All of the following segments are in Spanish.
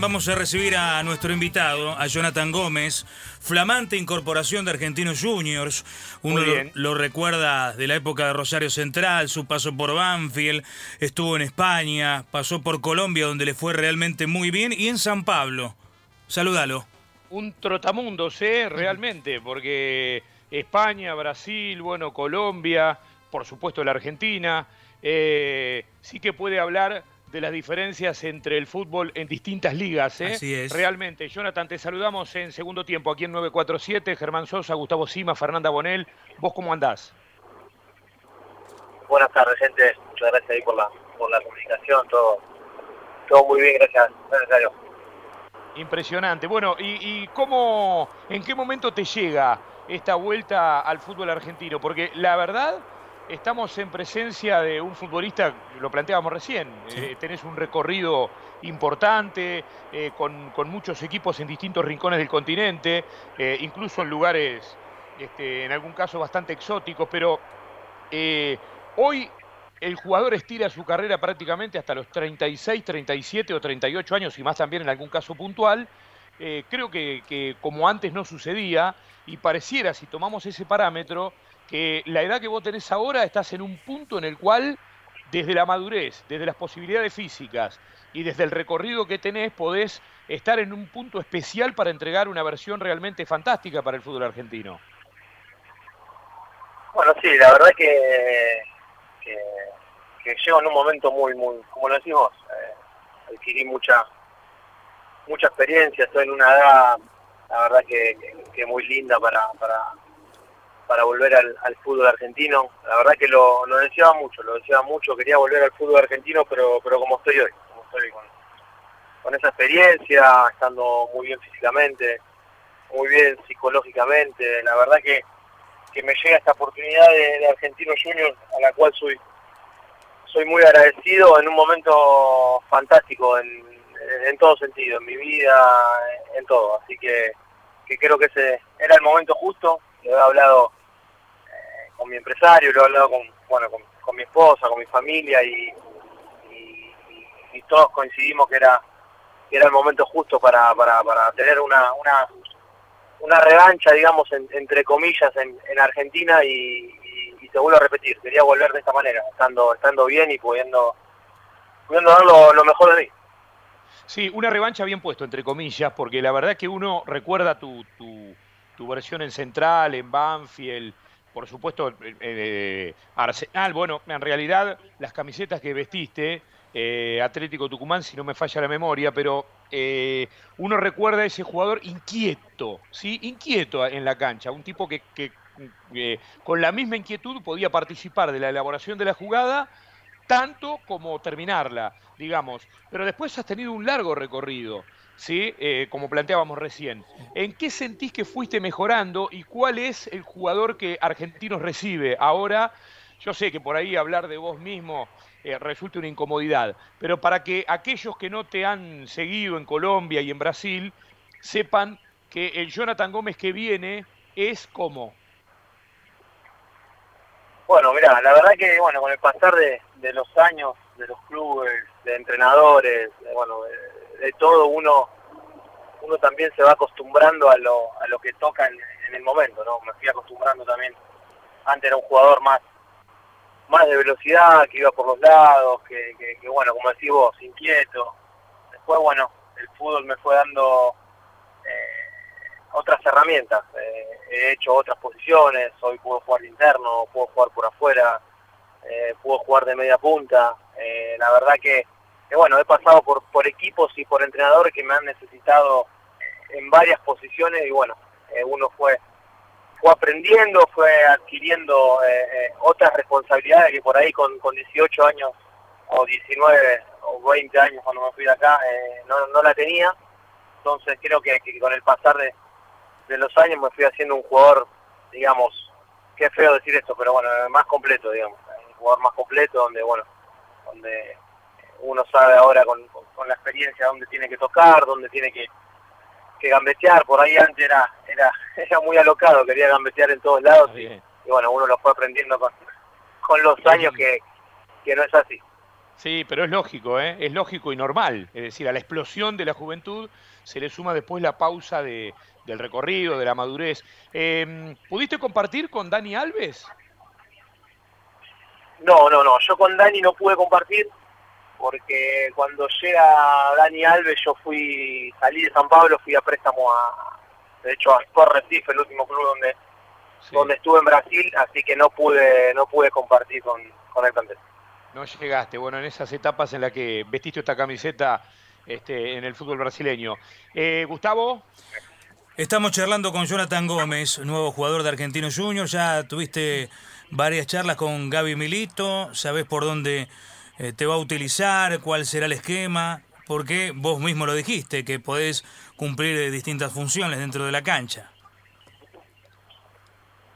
Vamos a recibir a nuestro invitado, a Jonathan Gómez, flamante incorporación de Argentinos Juniors. Uno lo, lo, recuerda de la época de Rosario Central, su paso por Banfield, estuvo en España, pasó por Colombia donde le fue realmente muy bien y en San Pablo. Salúdalo. Un trotamundos, ¿eh? Realmente, porque España, Brasil, bueno, Colombia, por supuesto la Argentina, eh, sí que puede hablar de las diferencias entre el fútbol en distintas ligas. ¿eh? Así es. Realmente, Jonathan, te saludamos en segundo tiempo aquí en 947. Germán Sosa, Gustavo Sima, Fernanda Bonel. ¿Vos cómo andás? Buenas tardes, gente. Muchas gracias ahí por la, por la comunicación. Todo, todo muy bien, gracias. Gracias Impresionante. Bueno, ¿y, ¿y cómo, en qué momento te llega esta vuelta al fútbol argentino? Porque la verdad estamos en presencia de un futbolista, lo planteábamos recién, Sí. eh, tenés un recorrido importante, eh, con, con muchos equipos en distintos rincones del continente, eh, incluso en lugares, este, en algún caso, bastante exóticos, pero hoy el jugador estira su carrera prácticamente hasta los 36, 37 o 38 años y más también en algún caso puntual. Eh, creo que, que como antes no sucedía y pareciera, si tomamos ese parámetro, que la edad que vos tenés ahora estás en un punto en el cual, desde la madurez, desde las posibilidades físicas y desde el recorrido que tenés, podés estar en un punto especial para entregar una versión realmente fantástica para el fútbol argentino. Bueno, sí, la verdad que, que, que llego en un momento muy, muy, como lo decimos, eh, adquirí mucha mucha experiencia, estoy en una edad, la verdad que, muy linda para, para, volver al, fútbol argentino. La verdad que lo, lo deseaba mucho, lo deseaba mucho, quería volver al fútbol argentino, pero, pero como estoy hoy, como estoy con, con esa experiencia, estando muy bien físicamente, muy bien psicológicamente, la verdad que, que me llega esta oportunidad de, de Argentino Junior, a la cual soy, soy muy agradecido en un momento fantástico en, en todo sentido, en mi vida, en todo. Así que, que creo que ese era el momento justo. Lo he hablado eh, con mi empresario, lo he hablado con, bueno, con, con mi esposa, con mi familia y, y, todos coincidimos que era, que era el momento justo para, para, para tener una, una, una revancha, digamos, en, entre comillas, en, en Argentina y, y, te vuelvo a repetir, quería volver de esta manera, estando, estando bien y pudiendo, pudiendo dar lo, lo mejor de mí. Sí, una revancha bien puesto, entre comillas, porque la verdad que uno recuerda tu, tu, tu versión en Central, en Banfield, por supuesto, eh, Arsenal. Bueno, en realidad las camisetas que vestiste, eh, Atlético Tucumán, si no me falla la memoria, pero eh, uno recuerda a ese jugador inquieto, ¿sí? Inquieto en la cancha, un tipo que, que con la misma inquietud podía participar de la elaboración de la jugada tanto como terminarla, digamos. Pero después has tenido un largo recorrido, ¿sí? Eh, como planteábamos recién. ¿En qué sentís que fuiste mejorando y cuál es el jugador que Argentinos recibe ahora? Yo sé que por ahí hablar de vos mismo eh, resulta una incomodidad, pero para que aquellos que no te han seguido en Colombia y en Brasil sepan que el Jonathan Gómez que viene es como bueno, mira, la verdad que bueno, con el pasar de, de, los años, de los clubes, de entrenadores, de, bueno, de, todo uno uno también se va acostumbrando a lo, a lo que toca en, el momento, ¿no? Me fui acostumbrando también. Antes era un jugador más más de velocidad, que iba por los lados, que, que, bueno, como decís vos, inquieto. Después, bueno, el fútbol me fue dando eh, otras herramientas. Eh, he hecho otras posiciones, hoy puedo jugar interno, puedo jugar por afuera, eh, puedo jugar de media punta. Eh, la verdad que, bueno, he pasado por, por equipos y por entrenadores que me han necesitado en varias posiciones y bueno, eh, uno fue fue aprendiendo, fue adquiriendo eh, otras responsabilidades que por ahí con, con 18 años o 19 o 20 años cuando me fui de acá no, no la tenía. Entonces creo que, que con el pasar de, de los años me fui haciendo un jugador, digamos, qué feo decir esto, pero bueno, más completo, digamos, jugador más completo donde, bueno, donde uno sabe ahora con, con, con la experiencia dónde tiene que tocar, dónde tiene que, que gambetear, por ahí antes era, era, era muy alocado, quería gambetear en todos lados y, y, bueno, uno lo fue aprendiendo con, con los años que, que no es así. Sí, pero es lógico, ¿eh? es lógico y normal. Es decir, a la explosión de la juventud se le suma después la pausa de, del recorrido, de la madurez. Em, ¿Pudiste compartir con Dani Alves? No, no, no. Yo con Dani no pude compartir porque cuando llega Dani Alves yo fui, salí de San Pablo, fui a préstamo a, de hecho a Sport Recife, el último club donde, donde estuve en Brasil, así que no pude, no pude compartir con, con el plantel. No llegaste, bueno, en esas etapas en las que vestiste esta camiseta este, en el fútbol brasileño. Eh, Gustavo. Estamos charlando con Jonathan Gómez, nuevo jugador de Argentinos Juniors. Ya tuviste varias charlas con Gaby Milito, sabes por dónde eh, te va a utilizar, cuál será el esquema, porque vos mismo lo dijiste, que podés cumplir eh, distintas funciones dentro de la cancha.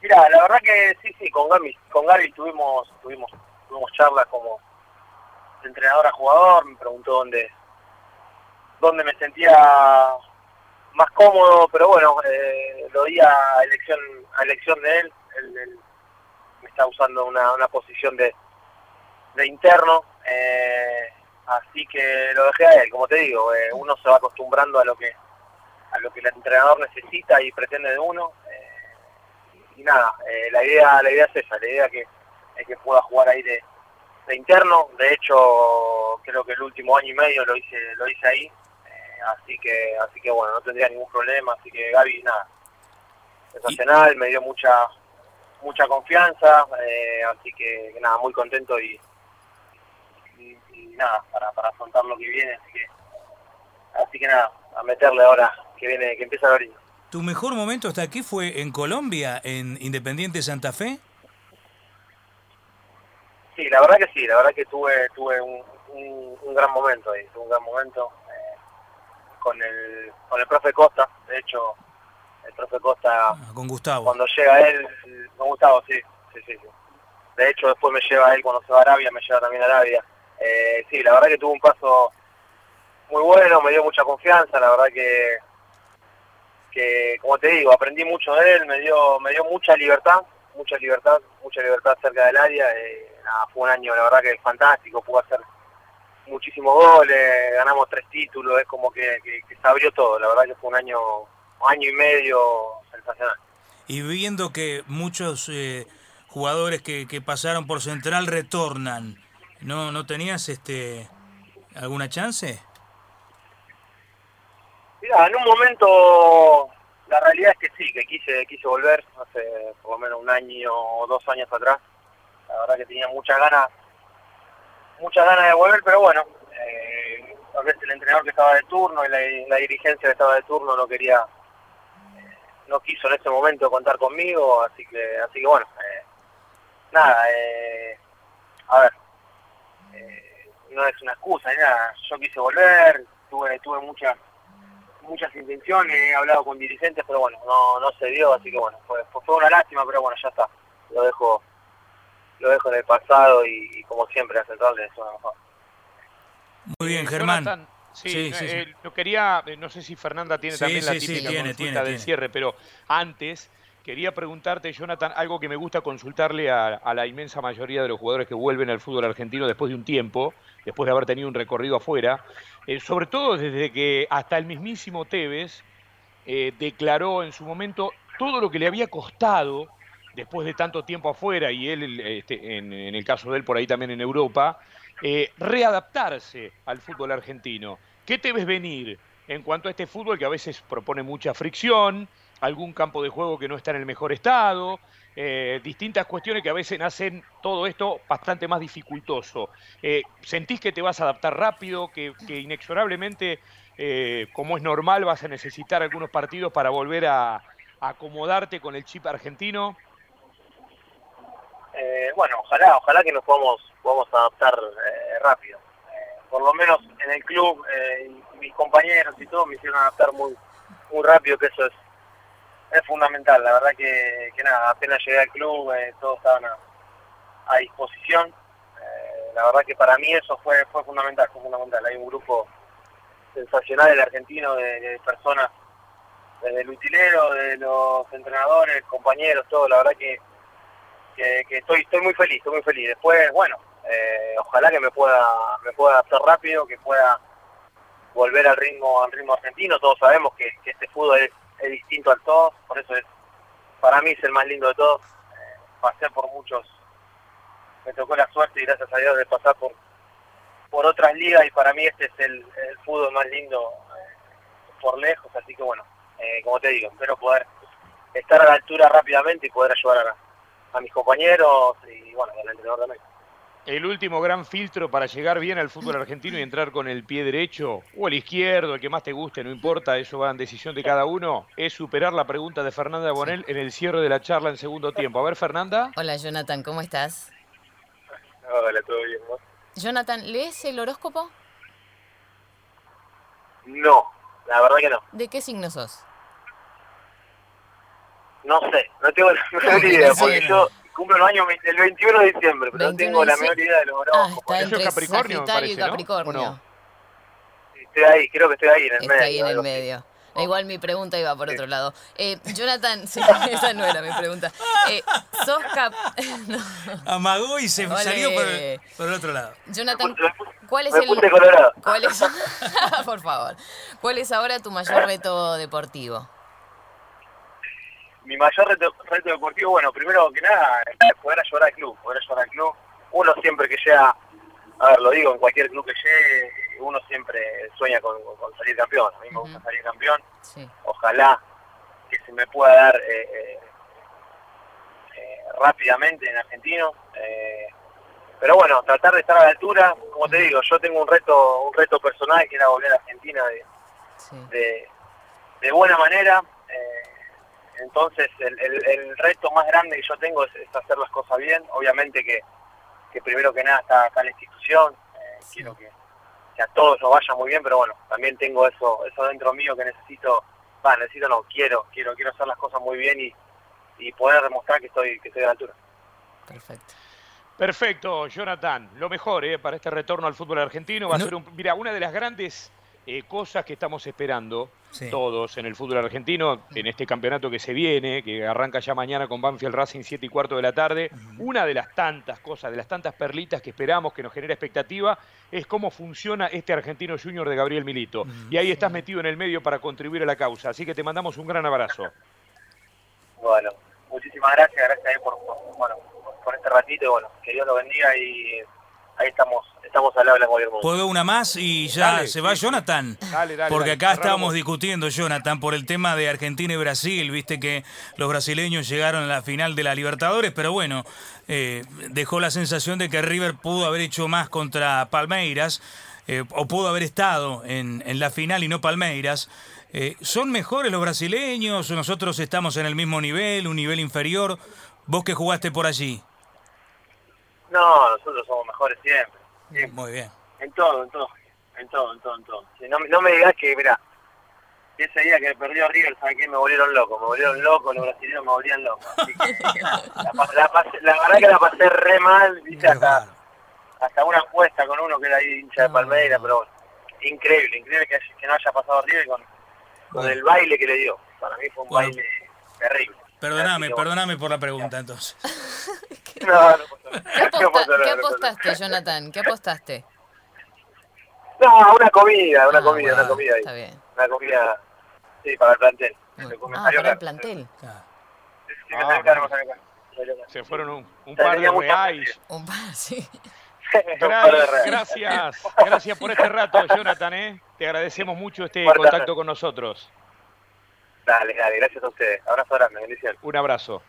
Mira, la verdad que sí, sí, con Gaby, con Gaby tuvimos, tuvimos, tuvimos charlas como entrenador a jugador, me preguntó dónde, dónde me sentía más cómodo, pero bueno, eh, lo di a elección, a elección de él, él, me está usando una, una posición de, de interno, eh, así que lo dejé a él, como te digo, eh, uno se va acostumbrando a lo que a lo que el entrenador necesita y pretende de uno. Eh, y nada, la idea la idea es esa, la idea que, es que pueda jugar ahí de, interno. De hecho, creo que el último año y medio lo hice lo hice ahí, así que así que bueno, no tendría ningún problema. Así que Gaby, nada, sensacional, me dio mucha mucha confianza, así que nada, muy contento y nada, para, para afrontar lo que viene, así que, así que nada, a meterle ahora que viene, que empieza a abrir. ¿Tu mejor momento hasta aquí fue en Colombia, en Independiente Santa Fe? Sí, la verdad que sí, la verdad que tuve tuve un, un, gran momento ahí, un gran momento eh, con el con el profe Costa, de hecho el profe Costa ah, con Gustavo cuando llega él con Gustavo sí, sí, sí, sí. De hecho después me lleva él cuando se va a Arabia, me lleva también a Arabia eh, sí, la verdad que tuvo un paso muy bueno, me dio mucha confianza, la verdad que, que como te digo, aprendí mucho de él, me dio, me dio mucha libertad, mucha libertad, mucha libertad cerca del área. Eh, fue un año, la verdad que fantástico, pudo hacer muchísimos goles, ganamos tres títulos, es como que, se abrió todo, la verdad que fue un año, año y medio sensacional. Y viendo que muchos eh, jugadores que, que pasaron por Central retornan, ¿No, no tenías este alguna chance? Mira, en un momento la realidad es que sí, que quise quise volver hace por lo menos un año o dos años atrás. La verdad que tenía muchas ganas muchas ganas de volver, pero bueno, eh, a veces el entrenador que estaba de turno y la, dirigencia que estaba de turno no quería, no quiso en ese momento contar conmigo, así que así que bueno, eh, nada, eh, a ver, no es una excusa, nada. Yo quise volver, tuve, tuve muchas muchas intenciones, he hablado con dirigentes, pero bueno, no, no se dio, así que bueno, fue, fue una lástima, pero bueno, ya está. Lo dejo lo dejo en el pasado y, como siempre a Central es una mejor. Muy bien, Germán. Sí, sí, eh, quería, eh, no sé si Fernanda tiene también la típica consulta del cierre, pero antes Quería preguntarte, Jonathan, algo que me gusta consultarle a, la inmensa mayoría de los jugadores que vuelven al fútbol argentino después de un tiempo, después de haber tenido un recorrido afuera, eh, sobre todo desde que hasta el mismísimo Tevez eh, declaró en su momento todo lo que le había costado después de tanto tiempo afuera y él, este, en, el caso de él por ahí también en Europa, eh, readaptarse al fútbol argentino. ¿Qué te ves venir en cuanto a este fútbol que a veces propone mucha fricción? algún campo de juego que no está en el mejor estado, eh, distintas cuestiones que a veces hacen todo esto bastante más dificultoso. Eh, ¿Sentís que te vas a adaptar rápido, que, inexorablemente, eh, como es normal, vas a necesitar algunos partidos para volver a, acomodarte con el chip argentino? bueno, ojalá, ojalá que nos podamos, podamos adaptar rápido. Por lo menos en el club, mis compañeros y todo me hicieron adaptar muy, muy rápido, que eso es es fundamental. La verdad que, nada, apenas llegué al club, eh, todos estaban a, disposición. Eh, la verdad que para mí eso fue fue fundamental, fue fundamental. Hay un grupo sensacional del argentino de, personas, desde el utilero, de los entrenadores, compañeros, todo. La verdad que, que, estoy estoy muy feliz, estoy muy feliz. Después, bueno, eh, ojalá que me pueda, me pueda adaptar rápido, que pueda volver al ritmo, al ritmo argentino. Todos sabemos que, este fútbol es, distinto al todo, por eso es, para mí es el más lindo de todos. Eh, pasé por muchos, me tocó la suerte y gracias a Dios de pasar por, por otras ligas y para mí este es el, fútbol más lindo eh, por lejos, así que bueno, eh, como te digo, espero poder estar a la altura rápidamente y poder ayudar a, a mis compañeros y bueno, al entrenador también. El último gran filtro para llegar bien al fútbol argentino y entrar con el pie derecho o el izquierdo, el que más te guste, no importa, eso va en decisión de cada uno, es superar la pregunta de Fernanda Bonel en el cierre de la charla en segundo tiempo. A ver, Fernanda. Hola, Jonathan, ¿cómo estás? Hola, todo bien. Jonathan, ¿lees el horóscopo? No, la verdad que no. ¿De qué signo sos? No sé, no tengo menor idea, porque yo cumplo el año el 21 de diciembre, pero no tengo la menor idea de los horóscopos. Ah, está entre Capricornio, Sagitario y Capricornio. Estoy ahí, creo que estoy ahí en el medio. Está ahí en el medio. Igual mi pregunta iba por otro lado. Eh, Jonathan, esa no era mi pregunta. Eh, ¿Sos cap... Amagó y se salió por el, otro lado. Jonathan, ¿cuál es el... ¿Cuál es... por favor. ¿Cuál es ahora tu mayor reto deportivo? Mi mayor reto, deportivo, bueno, primero que nada, es poder ayudar al club, poder ayudar al club. Uno siempre que llega, a ver, lo digo, en cualquier club que llegue, uno siempre sueña con, salir campeón. A mí me gusta salir campeón. Ojalá que se me pueda dar eh, eh, eh, rápidamente en argentino. pero bueno, tratar de estar a la altura, como te digo, yo tengo un reto, un reto personal que era volver a Argentina de, de, buena manera. Entonces, el, reto más grande que yo tengo es, hacer las cosas bien. Obviamente que, primero que nada está acá la institución, eh, quiero que, a todos nos vaya muy bien, pero bueno, también tengo eso eso dentro mío que necesito, va, necesito no, quiero, quiero quiero hacer las cosas muy bien y, poder demostrar que estoy, que estoy a la altura. Perfecto. Perfecto, Jonathan. Lo mejor eh, para este retorno al fútbol argentino va a ser un, mira, una de las grandes eh, cosas que estamos esperando todos en el fútbol argentino, en este campeonato que se viene, que arranca ya mañana con Banfield Racing 7 y cuarto de la tarde. Una de las tantas cosas, de las tantas perlitas que esperamos, que nos genera expectativa, es cómo funciona este argentino junior de Gabriel Milito. Y ahí estás metido en el medio para contribuir a la causa. Así que te mandamos un gran abrazo. Bueno, muchísimas gracias, gracias por, por, por este ratito. Bueno, que Dios lo bendiga y ahí estamos estamos al habla con ¿Puedo una más y ya se va Jonathan? Dale, dale, Porque acá estábamos discutiendo, Jonathan, por el tema de Argentina y Brasil. Viste que los brasileños llegaron a la final de la Libertadores, pero bueno, eh, dejó la sensación de que River pudo haber hecho más contra Palmeiras, eh, o pudo haber estado en, en la final y no Palmeiras. Eh, ¿Son mejores los brasileños nosotros estamos en el mismo nivel, un nivel inferior? Vos que jugaste por allí. No, nosotros somos mejores siempre. Muy bien. En todo, en todo, en todo, en todo, en todo. Si no, no me digas que, mira, ese día que perdió River, ¿sabes qué? Me volvieron loco, me volvieron loco, los brasileños me volvían loco. la, verdad que la pasé re mal, ¿viste? Hasta, hasta una apuesta con uno que era ahí hincha de Palmeiras, pero bueno, increíble, increíble que, que no haya pasado River con, con el baile que le dio. Para mí fue un baile terrible. Perdóname, perdóname por la pregunta entonces. no, no ¿Qué, apostaste, Jonathan? ¿Qué apostaste? No, una comida, una ah, comida, una comida ahí. Está bien. Una comida, sí, para el plantel. Ah, para el plantel. Se fueron un, un par de reais. Un par, sí. Gracias, gracias por este rato, Jonathan. ¿eh? Te agradecemos mucho este contacto con nosotros. Dale, dale, gracias a ustedes. Abrazo grande, bendición. Un abrazo.